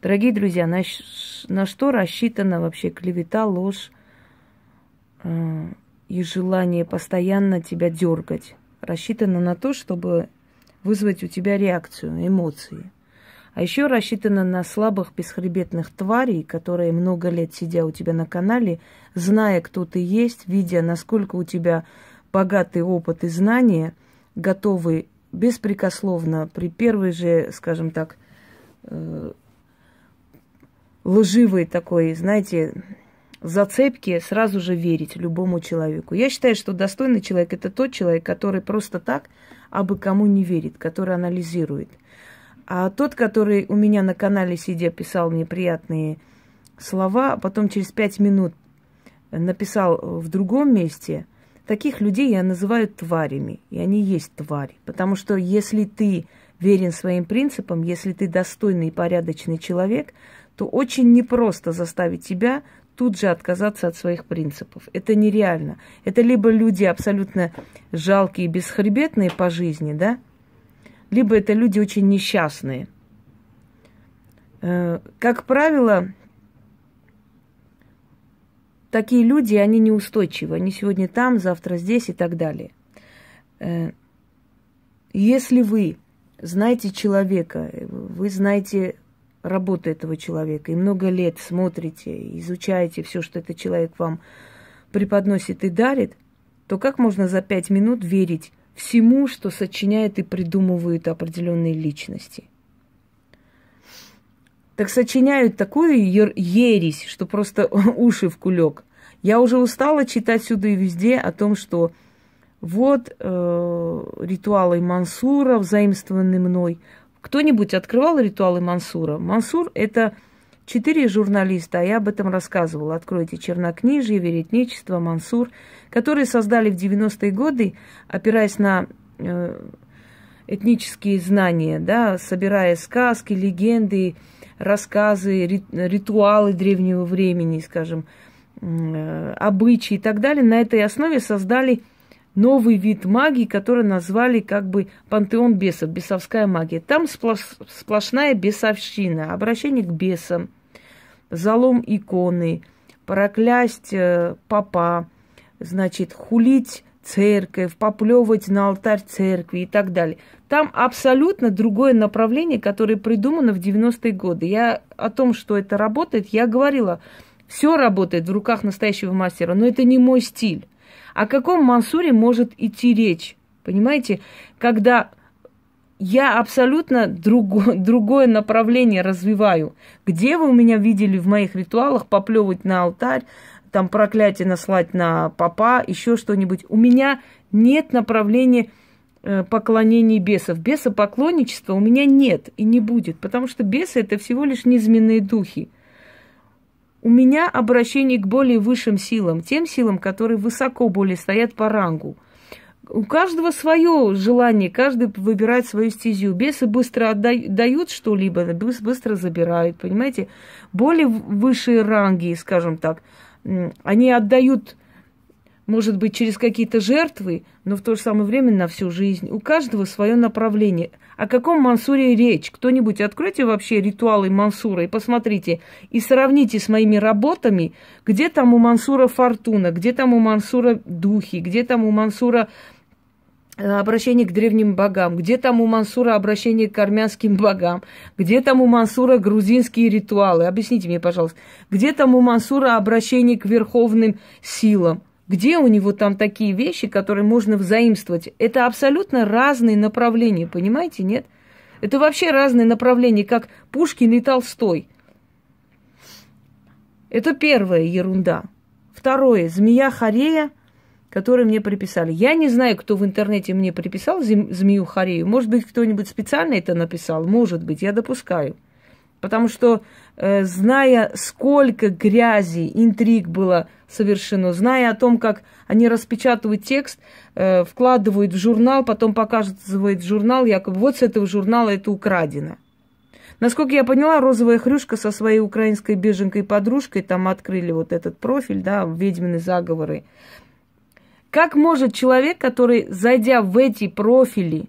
Дорогие друзья, на, на что рассчитана вообще клевета, ложь э, и желание постоянно тебя дергать? Рассчитано на то, чтобы вызвать у тебя реакцию, эмоции. А еще рассчитано на слабых бесхребетных тварей, которые много лет сидя у тебя на канале, зная, кто ты есть, видя, насколько у тебя богатый опыт и знания, готовы беспрекословно при первой же, скажем так, э, лживой такой, знаете, зацепки сразу же верить любому человеку. Я считаю, что достойный человек это тот человек, который просто так абы кому не верит, который анализирует. А тот, который у меня на канале сидя писал мне приятные слова, а потом через пять минут написал в другом месте, таких людей я называю тварями. И они есть твари. Потому что если ты верен своим принципам, если ты достойный и порядочный человек – то очень непросто заставить тебя тут же отказаться от своих принципов. Это нереально. Это либо люди абсолютно жалкие, бесхребетные по жизни, да, либо это люди очень несчастные. Э, как правило, такие люди, они неустойчивы. Они сегодня там, завтра здесь и так далее. Э, если вы знаете человека, вы знаете работы этого человека, и много лет смотрите, изучаете все, что этот человек вам преподносит и дарит, то как можно за пять минут верить всему, что сочиняет и придумывают определенные личности? Так сочиняют такую ересь, что просто уши в кулек. Я уже устала читать сюда и везде о том, что вот э, ритуалы Мансура, взаимствованные мной, кто-нибудь открывал ритуалы Мансура? Мансур – это четыре журналиста, а я об этом рассказывала. Откройте «Чернокнижие», «Веретничество», «Мансур», которые создали в 90-е годы, опираясь на э, этнические знания, да, собирая сказки, легенды, рассказы, ритуалы древнего времени, скажем, э, обычаи и так далее. На этой основе создали – новый вид магии, который назвали как бы пантеон бесов, бесовская магия. Там сплош, сплошная бесовщина, обращение к бесам, залом иконы, проклясть э, папа, значит, хулить церковь, поплевывать на алтарь церкви и так далее. Там абсолютно другое направление, которое придумано в 90-е годы. Я о том, что это работает, я говорила, все работает в руках настоящего мастера, но это не мой стиль. О каком Мансуре может идти речь? Понимаете, когда я абсолютно друго, другое направление развиваю. Где вы у меня видели в моих ритуалах поплевывать на алтарь, там проклятие наслать на папа, еще что-нибудь? У меня нет направления э, поклонений бесов. Бесопоклонничества у меня нет и не будет, потому что бесы это всего лишь низменные духи. У меня обращение к более высшим силам, тем силам, которые высоко более стоят по рангу. У каждого свое желание, каждый выбирает свою стезю. Бесы быстро отдают что-либо, быстро забирают, понимаете? Более высшие ранги, скажем так, они отдают может быть, через какие-то жертвы, но в то же самое время на всю жизнь. У каждого свое направление. О каком Мансуре речь? Кто-нибудь откройте вообще ритуалы Мансура и посмотрите, и сравните с моими работами, где там у Мансура фортуна, где там у Мансура духи, где там у Мансура э, обращение к древним богам, где там у Мансура обращение к армянским богам, где там у Мансура грузинские ритуалы, объясните мне, пожалуйста, где там у Мансура обращение к верховным силам, где у него там такие вещи, которые можно взаимствовать? Это абсолютно разные направления, понимаете, нет? Это вообще разные направления, как Пушкин и Толстой. Это первая ерунда. Второе, змея Харея, которую мне приписали. Я не знаю, кто в интернете мне приписал змею Харею. Может быть, кто-нибудь специально это написал. Может быть, я допускаю. Потому что, э, зная, сколько грязи, интриг было совершено, зная о том, как они распечатывают текст, э, вкладывают в журнал, потом показывают журнал, якобы вот с этого журнала это украдено. Насколько я поняла, розовая хрюшка со своей украинской беженкой-подружкой там открыли вот этот профиль, да, ведьмины заговоры. Как может человек, который, зайдя в эти профили,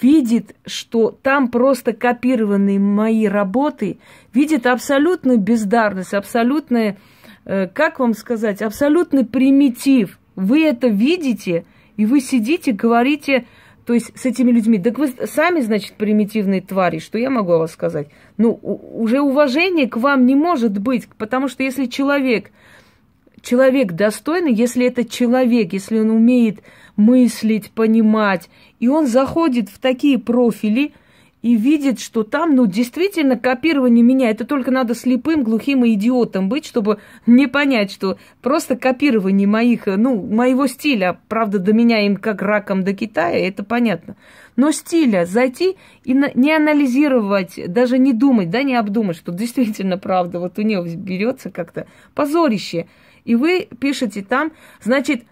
видит, что там просто копированы мои работы, видит абсолютную бездарность, абсолютное, э, как вам сказать, абсолютный примитив. Вы это видите, и вы сидите, говорите, то есть с этими людьми, так вы сами, значит, примитивные твари, что я могу о вас сказать? Ну, уже уважение к вам не может быть, потому что если человек, человек достойный, если это человек, если он умеет мыслить, понимать, и он заходит в такие профили и видит, что там, ну, действительно копирование меня. Это только надо слепым, глухим и идиотом быть, чтобы не понять, что просто копирование моих, ну, моего стиля, правда, до меня им как раком до Китая, это понятно. Но стиля зайти и не анализировать, даже не думать, да, не обдумать, что действительно правда, вот у нее берется как-то позорище. И вы пишете там, значит,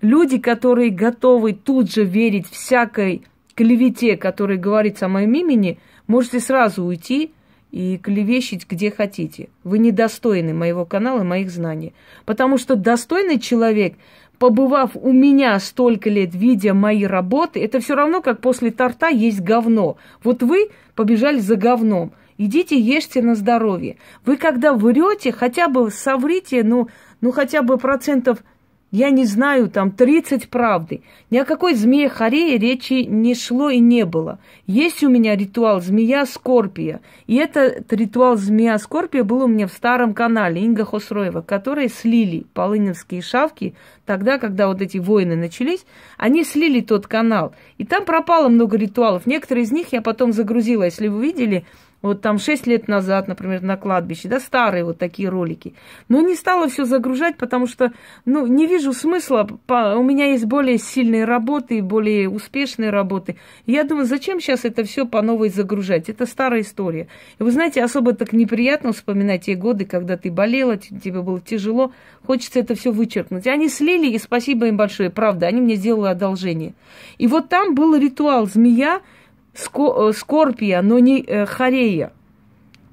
Люди, которые готовы тут же верить всякой клевете, которая говорится о моем имени, можете сразу уйти и клевещить где хотите. Вы недостойны моего канала, моих знаний. Потому что достойный человек, побывав у меня столько лет, видя мои работы, это все равно, как после торта есть говно. Вот вы побежали за говном. Идите, ешьте на здоровье. Вы когда врете, хотя бы соврите, ну, ну хотя бы процентов я не знаю, там 30 правды. Ни о какой змее Харее речи не шло и не было. Есть у меня ритуал змея Скорпия. И этот ритуал змея Скорпия был у меня в старом канале Инга Хосроева, которые слили полыневские шавки тогда, когда вот эти войны начались, они слили тот канал. И там пропало много ритуалов. Некоторые из них я потом загрузила. Если вы видели, вот там 6 лет назад, например, на кладбище, да, старые вот такие ролики. Но не стала все загружать, потому что, ну, не вижу смысла. У меня есть более сильные работы, более успешные работы. Я думаю, зачем сейчас это все по новой загружать? Это старая история. И вы знаете, особо так неприятно вспоминать те годы, когда ты болела, тебе было тяжело. Хочется это все вычеркнуть. Они слили, и спасибо им большое, правда, они мне сделали одолжение. И вот там был ритуал змея, Скорпия, но не э, Хорея.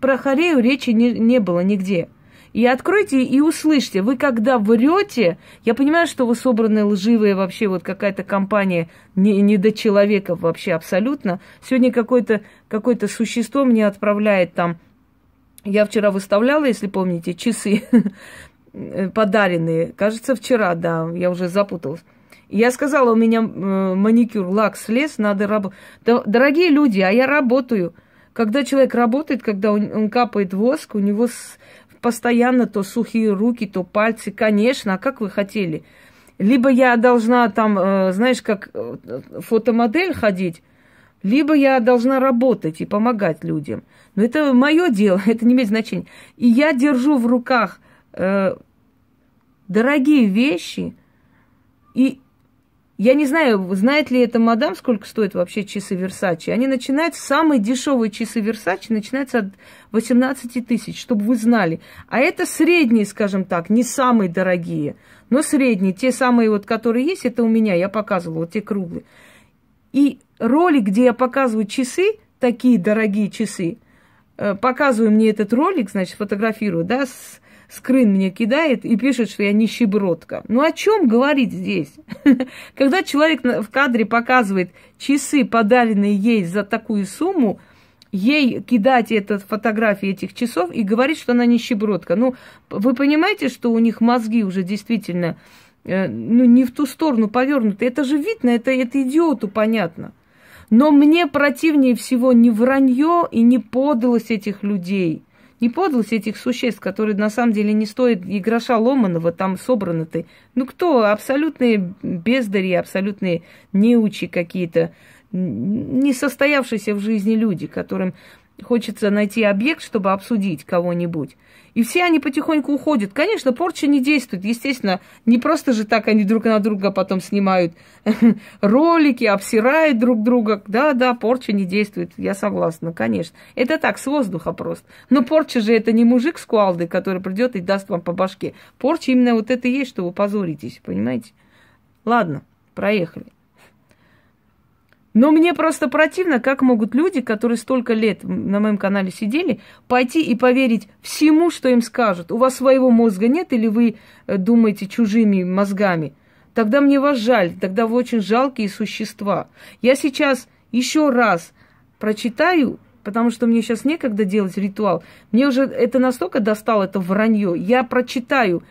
Про Хорею речи не, не было нигде. И откройте и услышьте. Вы когда врете, я понимаю, что вы собраны лживые вообще, вот какая-то компания не, не до человека вообще абсолютно. Сегодня какое-то какое существо мне отправляет там, я вчера выставляла, если помните, часы подаренные. Кажется, вчера, да, я уже запуталась. Я сказала, у меня э, маникюр, лак слез, надо работать. Дорогие люди, а я работаю. Когда человек работает, когда он, он капает воск, у него с, постоянно то сухие руки, то пальцы. Конечно, а как вы хотели? Либо я должна там, э, знаешь, как э, фотомодель ходить, либо я должна работать и помогать людям. Но это мое дело, это не имеет значения. И я держу в руках э, дорогие вещи, и я не знаю, знает ли эта мадам, сколько стоит вообще часы Версачи. Они начинаются, самые дешевые часы Версачи начинаются от 18 тысяч, чтобы вы знали. А это средние, скажем так, не самые дорогие, но средние. Те самые вот, которые есть, это у меня, я показывала, вот те круглые. И ролик, где я показываю часы, такие дорогие часы, э, показываю мне этот ролик, значит, фотографирую, да, с скрин мне кидает и пишет, что я нищебродка. Ну о чем говорить здесь? Когда человек в кадре показывает часы, подаренные ей за такую сумму, ей кидать эту фотографии этих часов и говорить, что она нищебродка. Ну, вы понимаете, что у них мозги уже действительно э, ну, не в ту сторону повернуты. Это же видно, это, это идиоту понятно. Но мне противнее всего не вранье и не подлость этих людей не подлость этих существ, которые на самом деле не стоят и гроша ломаного там собраны-то. Ну кто? Абсолютные бездари, абсолютные неучи какие-то, не состоявшиеся в жизни люди, которым хочется найти объект, чтобы обсудить кого-нибудь. И все они потихоньку уходят. Конечно, порча не действует. Естественно, не просто же так они друг на друга потом снимают ролики, обсирают друг друга. Да, да, порча не действует. Я согласна, конечно. Это так, с воздуха просто. Но порча же это не мужик с куалдой, который придет и даст вам по башке. Порча именно вот это и есть, что вы позоритесь, понимаете? Ладно, проехали. Но мне просто противно, как могут люди, которые столько лет на моем канале сидели, пойти и поверить всему, что им скажут. У вас своего мозга нет или вы э, думаете чужими мозгами? Тогда мне вас жаль, тогда вы очень жалкие существа. Я сейчас еще раз прочитаю, потому что мне сейчас некогда делать ритуал. Мне уже это настолько достало, это вранье. Я прочитаю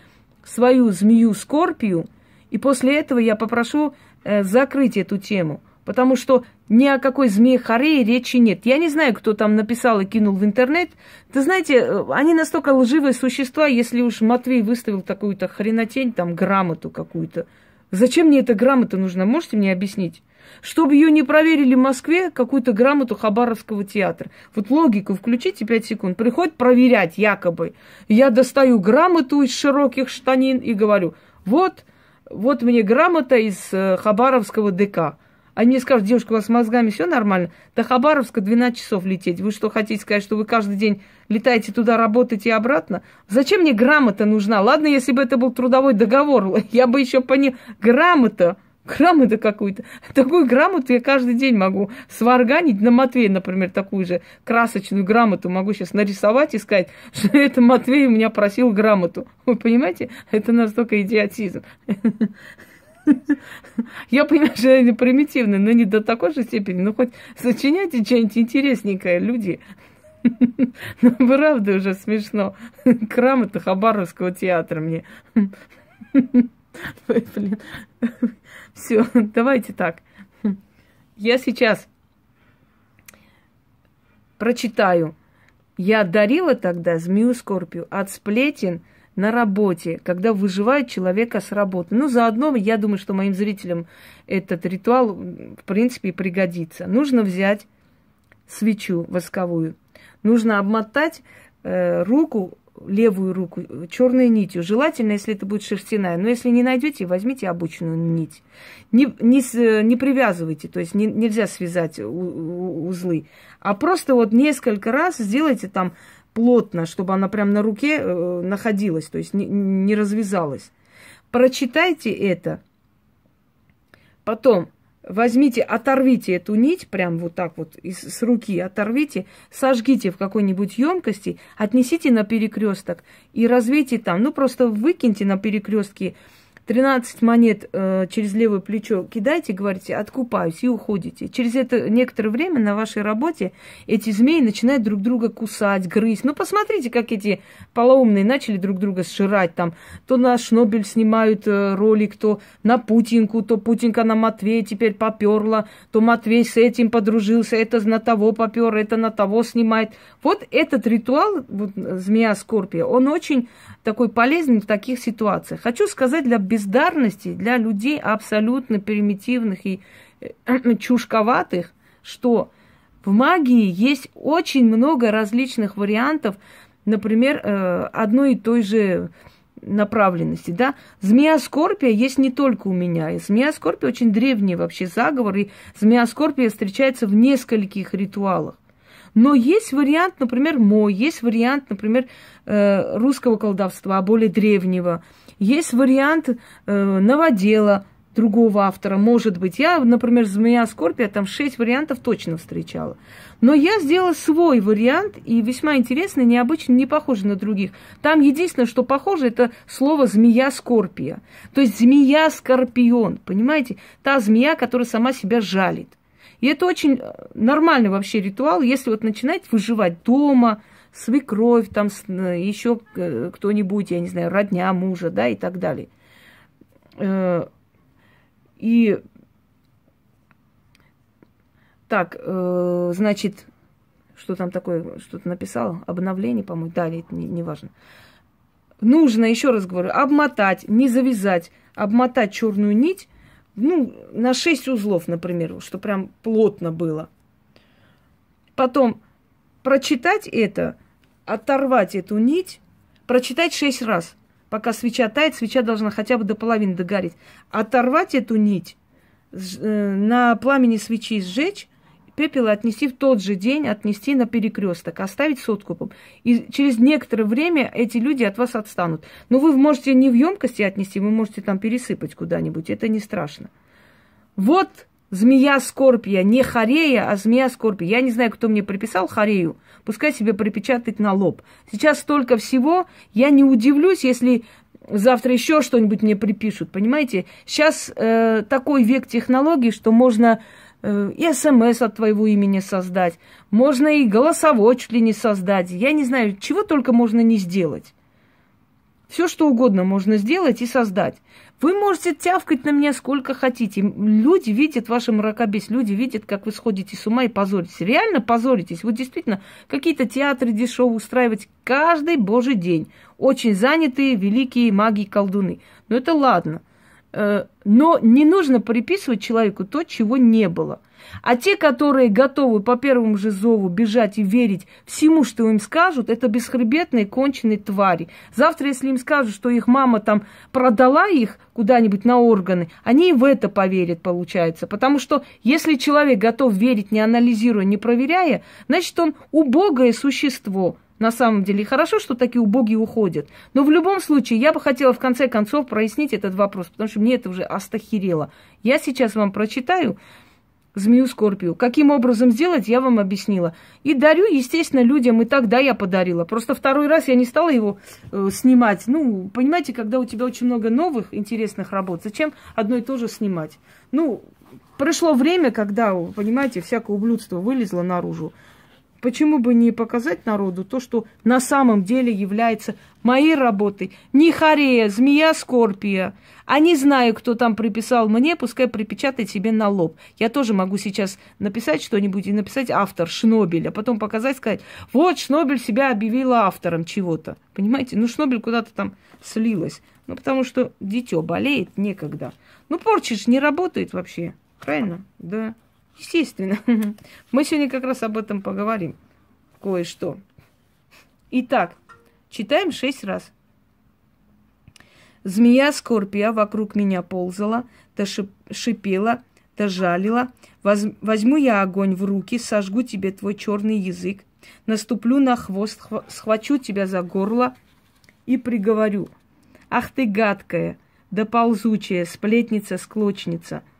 свою змею Скорпию, и после этого я попрошу э, закрыть эту тему. Потому что ни о какой змее Харее речи нет. Я не знаю, кто там написал и кинул в интернет. Ты знаете, э, они настолько лживые существа, если уж Матвей выставил такую-то хренотень, там, грамоту какую-то. Зачем мне эта грамота нужна? Можете мне объяснить? Чтобы ее не проверили в Москве, какую-то грамоту Хабаровского театра. Вот логику включите 5 секунд. Приходит проверять якобы. Я достаю грамоту из широких штанин и говорю, вот, вот мне грамота из э, Хабаровского ДК. Они мне скажут, девушка, у вас с мозгами все нормально? До Хабаровска 12 часов лететь. Вы что, хотите сказать, что вы каждый день летаете туда, работаете и обратно? Зачем мне грамота нужна? Ладно, если бы это был трудовой договор, я бы еще понял. Грамота грамоту какую-то. Такую грамоту я каждый день могу сварганить на Матвей, например, такую же красочную грамоту могу сейчас нарисовать и сказать, что это Матвей у меня просил грамоту. Вы понимаете? Это настолько идиотизм. Я понимаю, что это примитивно, но не до такой же степени. Ну, хоть сочиняйте что-нибудь интересненькое, люди. Ну, правда уже смешно. Грамота Хабаровского театра мне. Все, давайте так. Я сейчас прочитаю. Я дарила тогда змею Скорпию от сплетен на работе, когда выживает человека с работы. Ну, заодно, я думаю, что моим зрителям этот ритуал, в принципе, пригодится. Нужно взять свечу восковую, нужно обмотать э, руку левую руку черной нитью. Желательно, если это будет шерстяная. Но если не найдете, возьмите обычную нить. Не, не, не привязывайте, то есть не, нельзя связать узлы. А просто вот несколько раз сделайте там плотно, чтобы она прям на руке э, находилась, то есть не, не развязалась. Прочитайте это. Потом возьмите, оторвите эту нить, прям вот так вот из, с руки оторвите, сожгите в какой-нибудь емкости, отнесите на перекресток и развейте там. Ну, просто выкиньте на перекрестке 13 монет э, через левое плечо кидайте, говорите, откупаюсь и уходите. Через это некоторое время на вашей работе эти змеи начинают друг друга кусать, грызть. Ну, посмотрите, как эти полоумные начали друг друга сжирать там. То на Шнобель снимают э, ролик, то на Путинку, то Путинка на Матвея теперь поперла, то Матвей с этим подружился, это на того попер, это на того снимает. Вот этот ритуал, вот, змея Скорпия, он очень такой полезный в таких ситуациях. Хочу сказать для бездарности, для людей абсолютно примитивных и э, чушковатых, что в магии есть очень много различных вариантов, например, э, одной и той же направленности, да. Змея Скорпия есть не только у меня. И змея Скорпия очень древний вообще заговор, и змея Скорпия встречается в нескольких ритуалах. Но есть вариант, например, мой, есть вариант, например, э, русского колдовства, более древнего. Есть вариант э, новодела другого автора, может быть. Я, например, «Змея Скорпия», там шесть вариантов точно встречала. Но я сделала свой вариант, и весьма интересный, необычный, не похожий на других. Там единственное, что похоже, это слово «змея Скорпия». То есть змея-скорпион, понимаете? Та змея, которая сама себя жалит. И это очень нормальный вообще ритуал, если вот начинать выживать дома – свекровь, там э, еще э, кто-нибудь, я не знаю, родня мужа, да, и так далее. Э, и так, значит, что там такое, что-то написал, обновление, по-моему, да, это не, не важно. Нужно, еще раз говорю, обмотать, не завязать, обмотать черную нить, ну, на 6 узлов, например, что прям плотно было. Потом прочитать это оторвать эту нить, прочитать шесть раз. Пока свеча тает, свеча должна хотя бы до половины догореть. Оторвать эту нить, э, на пламени свечи сжечь, пепел отнести в тот же день, отнести на перекресток, оставить с откупом. И через некоторое время эти люди от вас отстанут. Но вы можете не в емкости отнести, вы можете там пересыпать куда-нибудь, это не страшно. Вот змея Скорпия, не Харея, а змея Скорпия. Я не знаю, кто мне приписал Харею, пускай себе припечатать на лоб. Сейчас столько всего, я не удивлюсь, если завтра еще что-нибудь мне припишут, понимаете? Сейчас э, такой век технологий, что можно э, и смс от твоего имени создать, можно и голосовой чуть ли не создать. Я не знаю, чего только можно не сделать. Все, что угодно можно сделать и создать. Вы можете тявкать на меня сколько хотите. Люди видят ваше мракобесие, люди видят, как вы сходите с ума и позоритесь. Реально позоритесь. Вы действительно какие-то театры дешевые устраиваете каждый божий день. Очень занятые великие маги и колдуны. Но это ладно. Э, но не нужно приписывать человеку то, чего не было. А те, которые готовы по первому же зову бежать и верить всему, что им скажут, это бесхребетные, конченые твари. Завтра, если им скажут, что их мама там продала их куда-нибудь на органы, они и в это поверят, получается. Потому что если человек готов верить, не анализируя, не проверяя, значит, он убогое существо – на самом деле. хорошо, что такие убогие уходят. Но в любом случае, я бы хотела в конце концов прояснить этот вопрос, потому что мне это уже остахерело. Я сейчас вам прочитаю змею Скорпию. Каким образом сделать, я вам объяснила. И дарю, естественно, людям, и тогда я подарила. Просто второй раз я не стала его э, снимать. Ну, понимаете, когда у тебя очень много новых интересных работ, зачем одно и то же снимать? Ну, пришло время, когда, понимаете, всякое ублюдство вылезло наружу. Почему бы не показать народу то, что на самом деле является моей работой? Не Харея, змея Скорпия. А не знаю, кто там приписал мне, пускай припечатает себе на лоб. Я тоже могу сейчас написать что-нибудь и написать автор Шнобель, а потом показать, сказать, вот Шнобель себя объявила автором чего-то. Понимаете? Ну, Шнобель куда-то там слилась. Ну, потому что дитё болеет некогда. Ну, порчишь не работает вообще. Правильно? Да. Естественно. Мы сегодня как раз об этом поговорим. Кое-что. Итак, читаем шесть раз. Змея Скорпия вокруг меня ползала, то шипела, то жалила. Возьму я огонь в руки, сожгу тебе твой черный язык, наступлю на хвост, схвачу тебя за горло и приговорю. Ах ты гадкая, да ползучая, сплетница-склочница –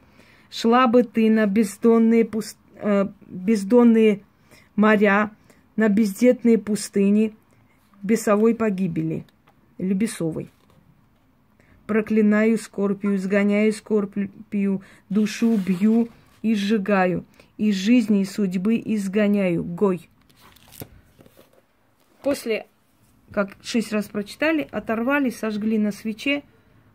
Шла бы ты на бездонные, пуст... э, бездонные моря, на бездетные пустыни бесовой погибели или бесовой. Проклинаю скорпию, изгоняю скорпию, душу бью и сжигаю, из жизни и судьбы изгоняю. Гой. После, как шесть раз прочитали, оторвали, сожгли на свече,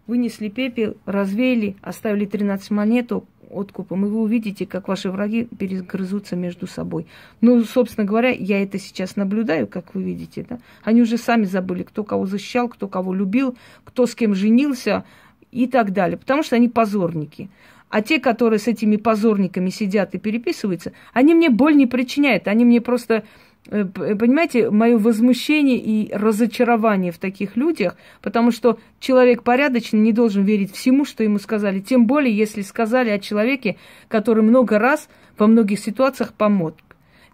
вынесли пепел, развеяли, оставили 13 монеток, откупом, и вы увидите, как ваши враги перегрызутся между собой. Ну, собственно говоря, я это сейчас наблюдаю, как вы видите, да. Они уже сами забыли, кто кого защищал, кто кого любил, кто с кем женился и так далее, потому что они позорники. А те, которые с этими позорниками сидят и переписываются, они мне боль не причиняют, они мне просто понимаете, мое возмущение и разочарование в таких людях, потому что человек порядочный не должен верить всему, что ему сказали, тем более, если сказали о человеке, который много раз во многих ситуациях помог.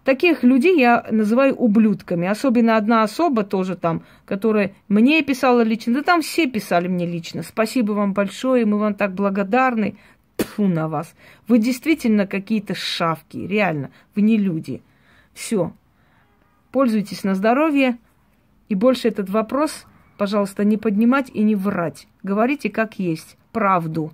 Таких людей я называю ублюдками. Особенно одна особа тоже там, которая мне писала лично. Да там все писали мне лично. Спасибо вам большое, мы вам так благодарны. Тьфу на вас. Вы действительно какие-то шавки, реально. Вы не люди. Все, Пользуйтесь на здоровье. И больше этот вопрос, пожалуйста, не поднимать и не врать. Говорите как есть, правду.